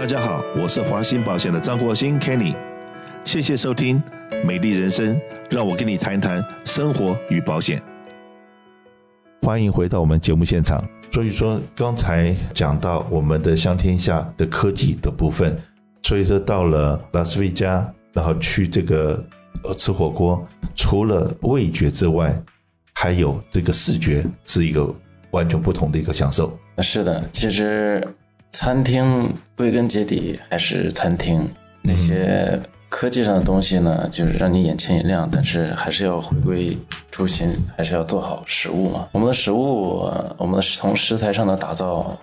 大家好，我是华鑫保险的张国兴 Kenny，谢谢收听《美丽人生》，让我跟你谈谈生活与保险。欢迎回到我们节目现场。所以说，刚才讲到我们的香天下的科技的部分，所以说到了拉斯维加，然后去这个呃吃火锅，除了味觉之外，还有这个视觉，是一个完全不同的一个享受。是的，其实餐厅归根结底还是餐厅，那些科技上的东西呢，就是让你眼前一亮，但是还是要回归初心，还是要做好食物嘛。我们的食物，呃我们的从食材上的打造，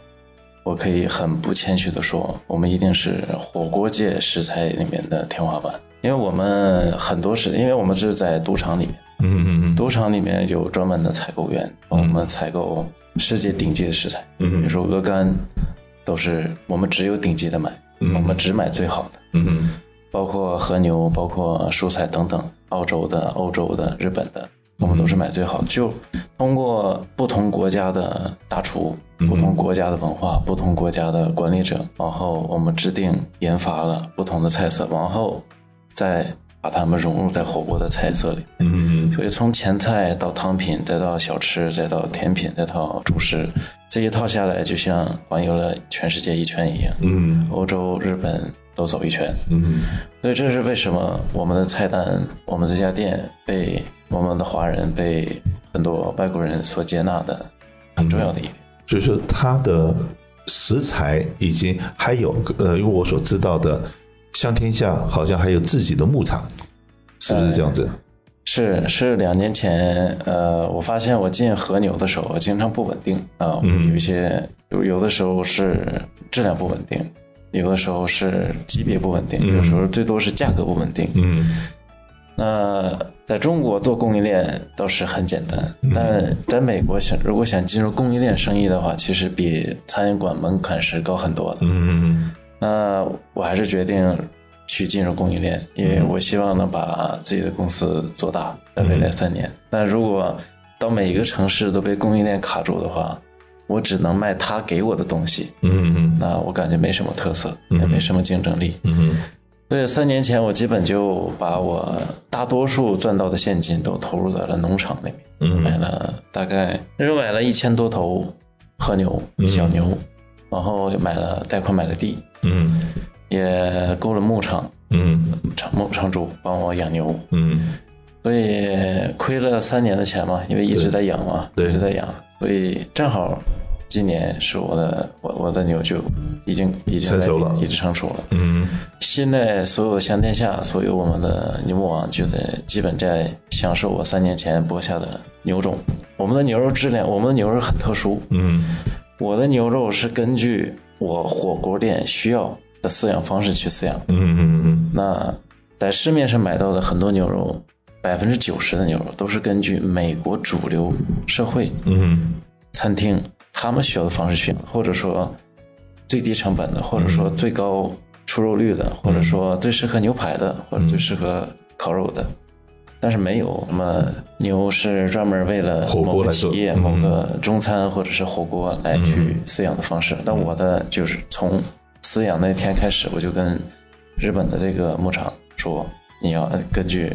我可以很不谦虚的说，我们一定是火锅界食材里面的天花板，因为我们很多是，因为我们是在赌场里面。嗯嗯嗯赌场里面有专门的采购员帮我们采购世界顶级的食材，嗯比如说鹅肝，都是我们只有顶级的买，嗯。我们只买最好的，嗯。嗯包括和牛，包括蔬菜等等，澳洲的、欧洲的、日本的，我们都是买最好的。就通过不同国家的大厨、不同国家的文化、不同国家的管理者，然后我们制定研发了不同的菜色，往后再把它们融入在火锅的菜色里。嗯所以从前菜到汤品，再到小吃，再到甜品，再到主食，这一套下来，就像环游了全世界一圈一样，嗯欧洲、日本都走一圈。嗯所以这是为什么我们的菜单，我们这家店被我们的华人、被很多外国人所接纳的很重要的一点。所以说它的食材已经还有呃，因为我所知道的，香天下好像还有自己的牧场，是不是这样子？是是，两年前，呃，我发现我进和牛的时候经常不稳定啊、嗯有一些有有的时候是质量不稳定，有的时候是级别不稳定，有时候最多是价格不稳定。嗯那在中国做供应链倒是很简单，嗯但在美国想如果想进入供应链生意的话，其实比餐饮馆门槛是高很多的。嗯那我还是决定去进入供应链，因为我希望能把自己的公司做大，在未来三年。那如果到每一个城市都被供应链卡住的话，我只能卖他给我的东西，嗯嗯那我感觉没什么特色，也没什么竞争力。嗯所以三年前，我基本就把我大多数赚到的现金都投入在了农场里面，嗯。买了大概那时候买了一千多头和牛、小牛，然后又买了贷款买了地，嗯也雇了牧场，嗯。场牧场主帮我养牛，嗯。所以亏了三年的钱嘛，因为一直在养嘛，对。一直在养，所以正好今年是我的我我的牛就已经已经成熟了在一直成熟了。嗯。现在所有香天下，所有我们的牛牧网就在基本在享受我三年前播下的牛种。我们的牛肉质量，我们的牛肉很特殊，嗯。我的牛肉是根据我火锅店需要的饲养方式去饲养。嗯嗯嗯。那在市面上买到的很多牛肉，百分之九十的牛肉都是根据美国主流社会嗯餐厅他们需要的方式去养，或者说最低成本的，或者说最高出肉率的，或者说最适合牛排的，或者最适合烤肉的。但是没有什么牛是专门为了某个企业、嗯。某个中餐或者是火锅来去饲养的方式。但我的就是从饲养那天开始，我就跟日本的这个牧场说，你要根据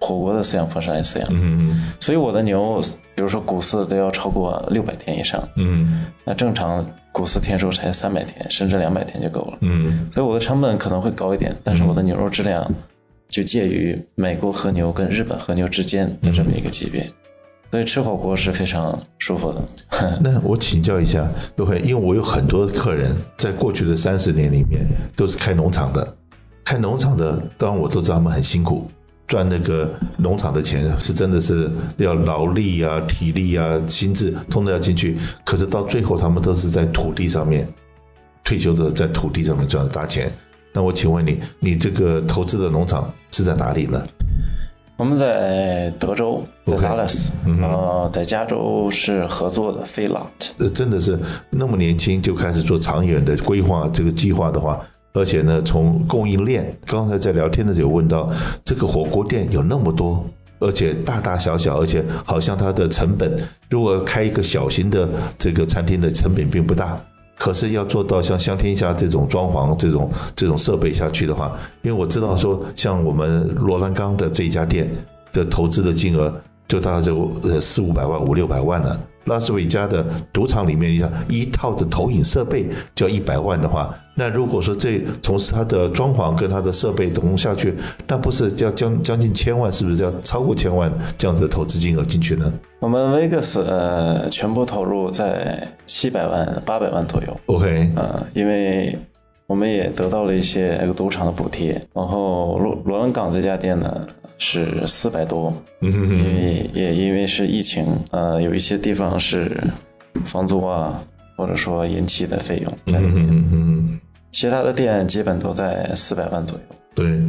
火锅的饲养方式来饲养。嗯所以我的牛，比如说谷饲都要超过六百天以上，嗯那正常谷饲天数才三百天，甚至两百天就够了。嗯所以我的成本可能会高一点，但是我的牛肉质量就介于美国和牛跟日本和牛之间的这么一个级别，所以吃火锅是非常舒服的。那我请教一下各位，因为我有很多客人在过去的三十年里面都是开农场的，开农场的，当然我都知道他们很辛苦，赚那个农场的钱是真的是要劳力啊、体力啊、心智通通要进去，可是到最后他们都是在土地上面退休的，在土地上面赚的大钱。那我请问你，你这个投资的农场是在哪里呢？我们在德州，在达拉斯，呃，在加州是合作的 e o t 呃，真的是那么年轻就开始做长远的规划这个计划的话，而且呢，从供应链，刚才在聊天的时候问到，这个火锅店有那么多，而且大大小小，而且好像它的成本，如果开一个小型的这个餐厅的成本并不大，可是要做到像香天下这种装潢、这种这种设备下去的话，因为我知道说，像我们罗兰刚的这一家店的投资的金额，就大概就呃四五百万、五六百万了。拉斯维加的赌场里面，你想一套的投影设备就要一百万的话，那如果说这从事它的装潢跟它的设备总共下去，那不是要将将近千万，是不是要超过千万这样子的投资金额进去呢？我们 Vegas 呃全部投入在七百万、八百万左右。OK，呃，因为我们也得到了一些那个赌场的补贴，然后罗罗恩港这家店呢是四百多，嗯因为也因为是疫情，呃，有一些地方是房租啊，或者说延期的费用在里面，嗯其他的店基本都在四百万左右。对。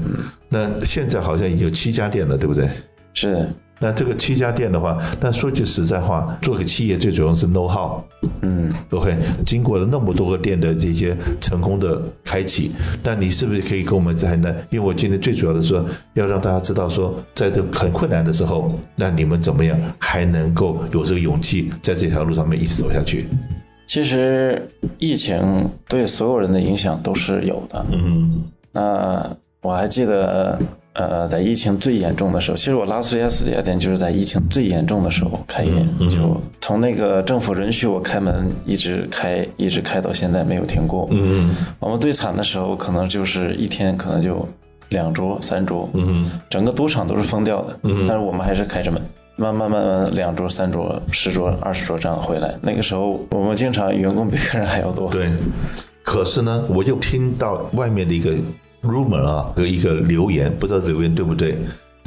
那现在好像有七家店了，对不对？是的，那这个七家店的话，那说句实在话，做个企业最主要是 know how。嗯，OK，经过了那么多个店的这些成功的开启，那你是不是可以跟我们谈谈？因为我今天最主要的是说，要让大家知道说，在这很困难的时候，那你们怎么样还能够有这个勇气，在这条路上面一直走下去？其实疫情对所有人的影响都是有的。嗯那我还记得，呃，在疫情最严重的时候，其实我拉斯维加斯这家店就是在疫情最严重的时候开业，就从那个政府允许我开门，一直开，一直开到现在没有停过。嗯我们最惨的时候，可能就是一天可能就两桌、三桌，嗯整个赌场都是封掉的，但是我们还是开着门。慢慢慢慢，两桌、三桌、十桌、二十桌这样回来。那个时候，我们经常员工比客人还要多。对。可是呢，我又听到外面的一个 rumor 啊，有一个留言，不知道留言对不对？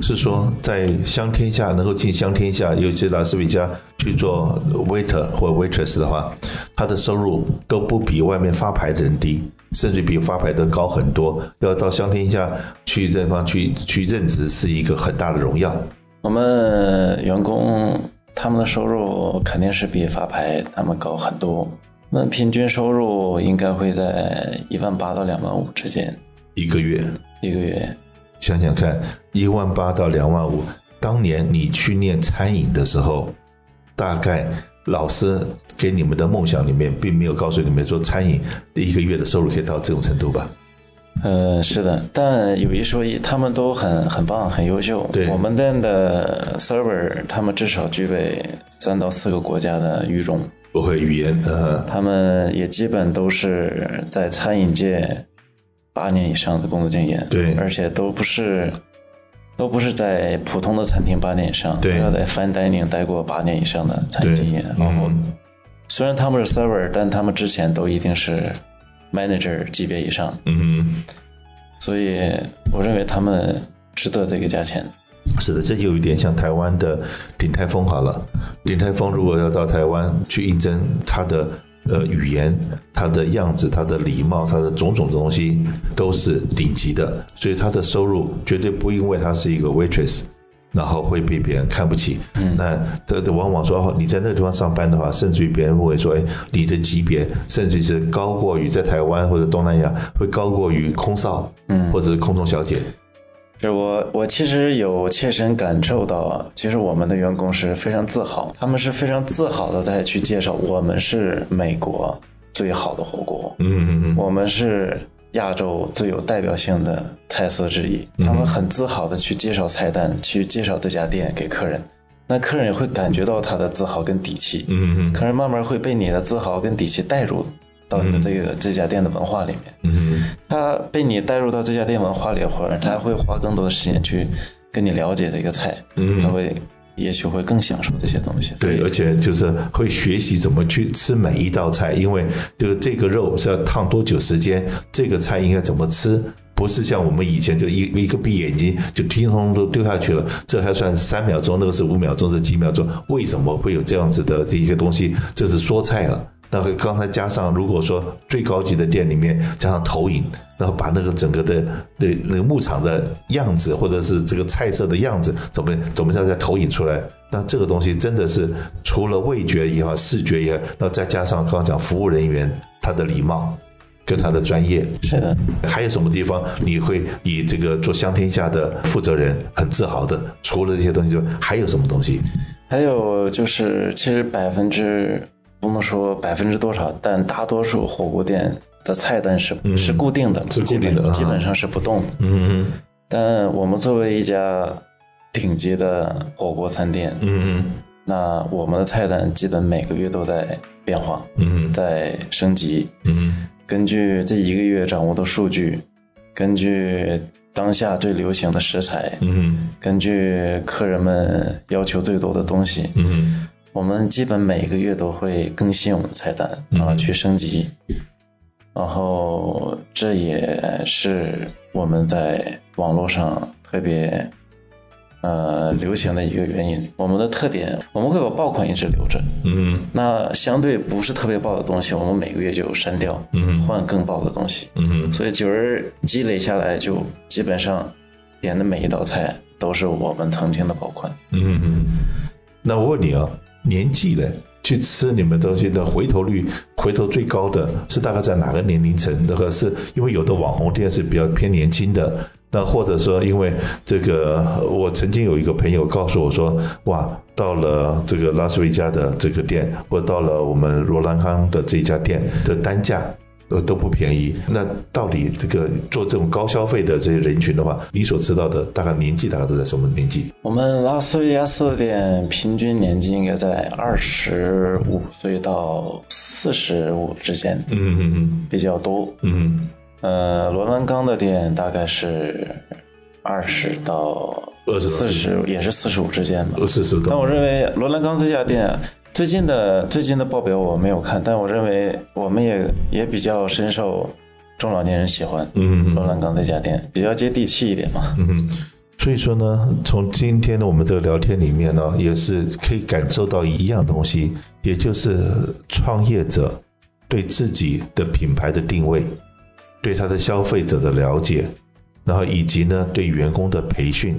是说在香天下能够进香天下，尤其是拉斯维加去做 waiter 或 waitress 的话，他的收入都不比外面发牌的人低，甚至比发牌的高很多。要到香天下去这方去去任职，是一个很大的荣耀。我们员工他们的收入肯定是比发牌他们高很多，我们平均收入应该会在一万八到两万五之间一个月，一个月。想想看，一万八到两万五，当年你去念餐饮的时候，大概老师给你们的梦想里面，并没有告诉你们说餐饮一个月的收入可以到这种程度吧？呃，是的，但有一说一，他们都很很棒，很优秀。对我们店的 server，他们至少具备三到四个国家的语种，不会语言，呃，他们也基本都是在餐饮界八年以上的工作经验，对而且都不是都不是在普通的餐厅八年以上，对都要在 fine dining 待过八年以上的餐饮经验。然后嗯虽然他们是 server，但他们之前都一定是 manager 级别以上，嗯所以我认为他们值得这个价钱。是的，这有一点像台湾的鼎泰丰好了。鼎泰丰如果要到台湾去应征，他的呃语言、他的样子、他的礼貌、他的种种的东西都是顶级的，所以他的收入绝对不因为他是一个 waitress。然后会被别人看不起，嗯，那这这往往说哦，你在那个地方上班的话，甚至于别人会说，哎，你的级别甚至是高过于在台湾或者东南亚，会高过于空少，嗯，或者是空中小姐，是我我其实有切身感受到啊，其实我们的员工是非常自豪，他们是非常自豪的在去介绍我们是美国最好的火锅，嗯嗯嗯，我们是亚洲最有代表性的菜色之一，他们很自豪的去介绍菜单，去介绍这家店给客人，那客人也会感觉到他的自豪跟底气，嗯嗯客人慢慢会被你的自豪跟底气带入到你的这个、这家店的文化里面。嗯他被你带入到这家店文化里后，他会花更多的时间去跟你了解这个菜，嗯他会也许会更享受这些东西。对，而且就是会学习怎么去吃每一道菜，因为就是这个肉是要烫多久时间，这个菜应该怎么吃。不是像我们以前就一一个闭眼睛就听通都丢下去了，这还算是三秒钟，那个是五秒钟，是几秒钟？为什么会有这样子的一个东西？这是说菜了。那个刚才加上，如果说最高级的店里面加上投影，然后把那个整个的那那个牧场的样子，或者是这个菜色的样子，怎么怎么样再投影出来？那这个东西真的是除了味觉也好，视觉也好，那再加上刚刚讲服务人员他的礼貌跟他的专业，是的，还有什么地方你会以这个做香天下的负责人很自豪的？除了这些东西之外，还有什么东西？还有就是，其实百分之不能说百分之多少，但大多数火锅店的菜单是、是固定的，是固定的啊基本基本上是不动的。嗯但我们作为一家顶级的火锅餐店，嗯那我们的菜单基本每个月都在变化，嗯在升级。嗯根据这一个月掌握的数据，根据当下最流行的食材，嗯根据客人们要求最多的东西，嗯我们基本每个月都会更新我们的菜单，然后去升级。然后这也是我们在网络上特别呃流行的一个原因。我们的特点，我们会把爆款一直留着，嗯那相对不是特别爆的东西，我们每个月就删掉，嗯换更爆的东西。嗯所以久而积累下来，就基本上点的每一道菜都是我们曾经的爆款。嗯嗯。那我问你啊，年纪的，去吃你们东西的回头率，回头最高的是大概在哪个年龄层？那个是因为有的网红店是比较偏年轻的。那或者说，因为这个，我曾经有一个朋友告诉我说，哇，到了这个拉斯维加的这个店，或者到了我们罗兰康的这家店的单价呃都不便宜。那到底这个做这种高消费的这些人群的话，你所知道的大概年纪大概都在什么年纪？我们拉斯维加斯的店平均年纪应该在二十五岁到四十五之间，嗯嗯嗯比较多。嗯呃，罗兰刚的店大概是二十到20到四十，也是四十五之间吧。嗯，四十多。但我认为罗兰刚这家店最近的最近的报表我没有看，但我认为我们也也比较深受中老年人喜欢。嗯罗兰刚这家店比较接地气一点嘛。嗯，所以说呢，从今天的我们这个聊天里面呢，也是可以感受到一样东西，也就是创业者对自己的品牌的定位，对他的消费者的了解，然后以及呢对员工的培训，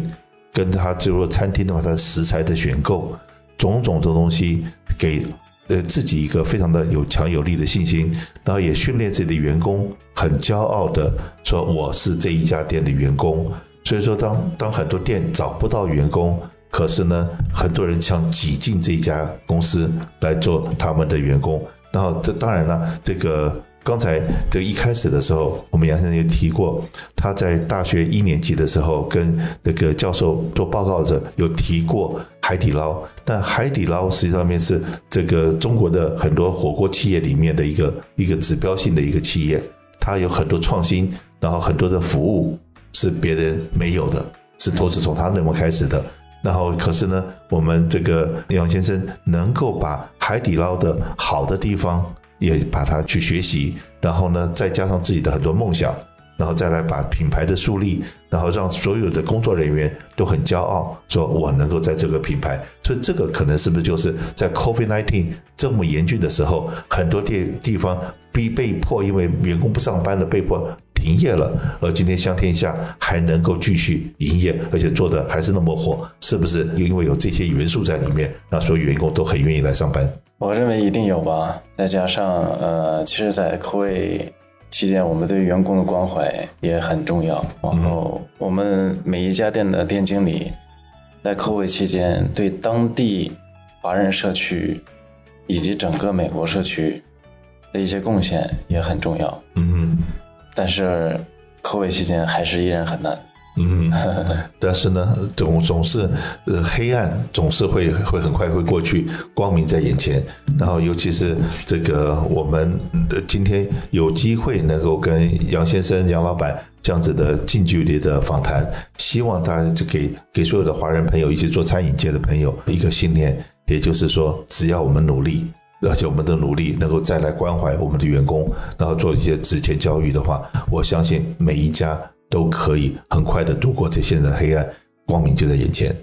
跟他就说餐厅的话，他的食材的选购，种种的东西给。呃，自己一个非常的有强有力的信心，然后也训练自己的员工很骄傲的说我是这一家店的员工。所以说当，当很多店找不到员工，可是呢，很多人想挤进这一家公司来做他们的员工。然后这当然了，这个刚才这一开始的时候，我们杨先生也提过，他在大学一年级的时候跟那个教授做报告者有提过海底捞。那海底捞实际上面是这个中国的很多火锅企业里面的一个一个指标性的一个企业，它有很多创新，然后很多的服务是别人没有的，是都是从他那边开始的。然后，可是呢，我们这个杨先生能够把海底捞的好的地方也把它去学习，然后呢，再加上自己的很多梦想，然后再来把品牌的树立，然后让所有的工作人员都很骄傲，说我能够在这个品牌。所以这个可能是不是就是在 COVID-19 这么严峻的时候，很多地地方逼被迫因为员工不上班了，被迫停业了，而今天香天下还能够继续营业，而且做的还是那么火，是不是因为有这些元素在里面，让所有员工都很愿意来上班？我认为一定有吧，再加上呃，其实，在 COVID 期间，我们对员工的关怀也很重要。然后，我们每一家店的店经理在 COVID 期间对当地华人社区以及整个美国社区的一些贡献也很重要。嗯但是 COVID 期间还是依然很难。嗯，但是呢，总总是呃黑暗总是会会很快会过去，光明在眼前。然后尤其是这个我们呃今天有机会能够跟杨先生、杨老板这样子的近距离的访谈，希望大家就给给所有的华人朋友以及做餐饮界的朋友一个信念，也就是说，只要我们努力。而且我们的努力能够再来关怀我们的员工，然后做一些职前教育的话，我相信每一家都可以很快的度过这现在的黑暗，光明就在眼前。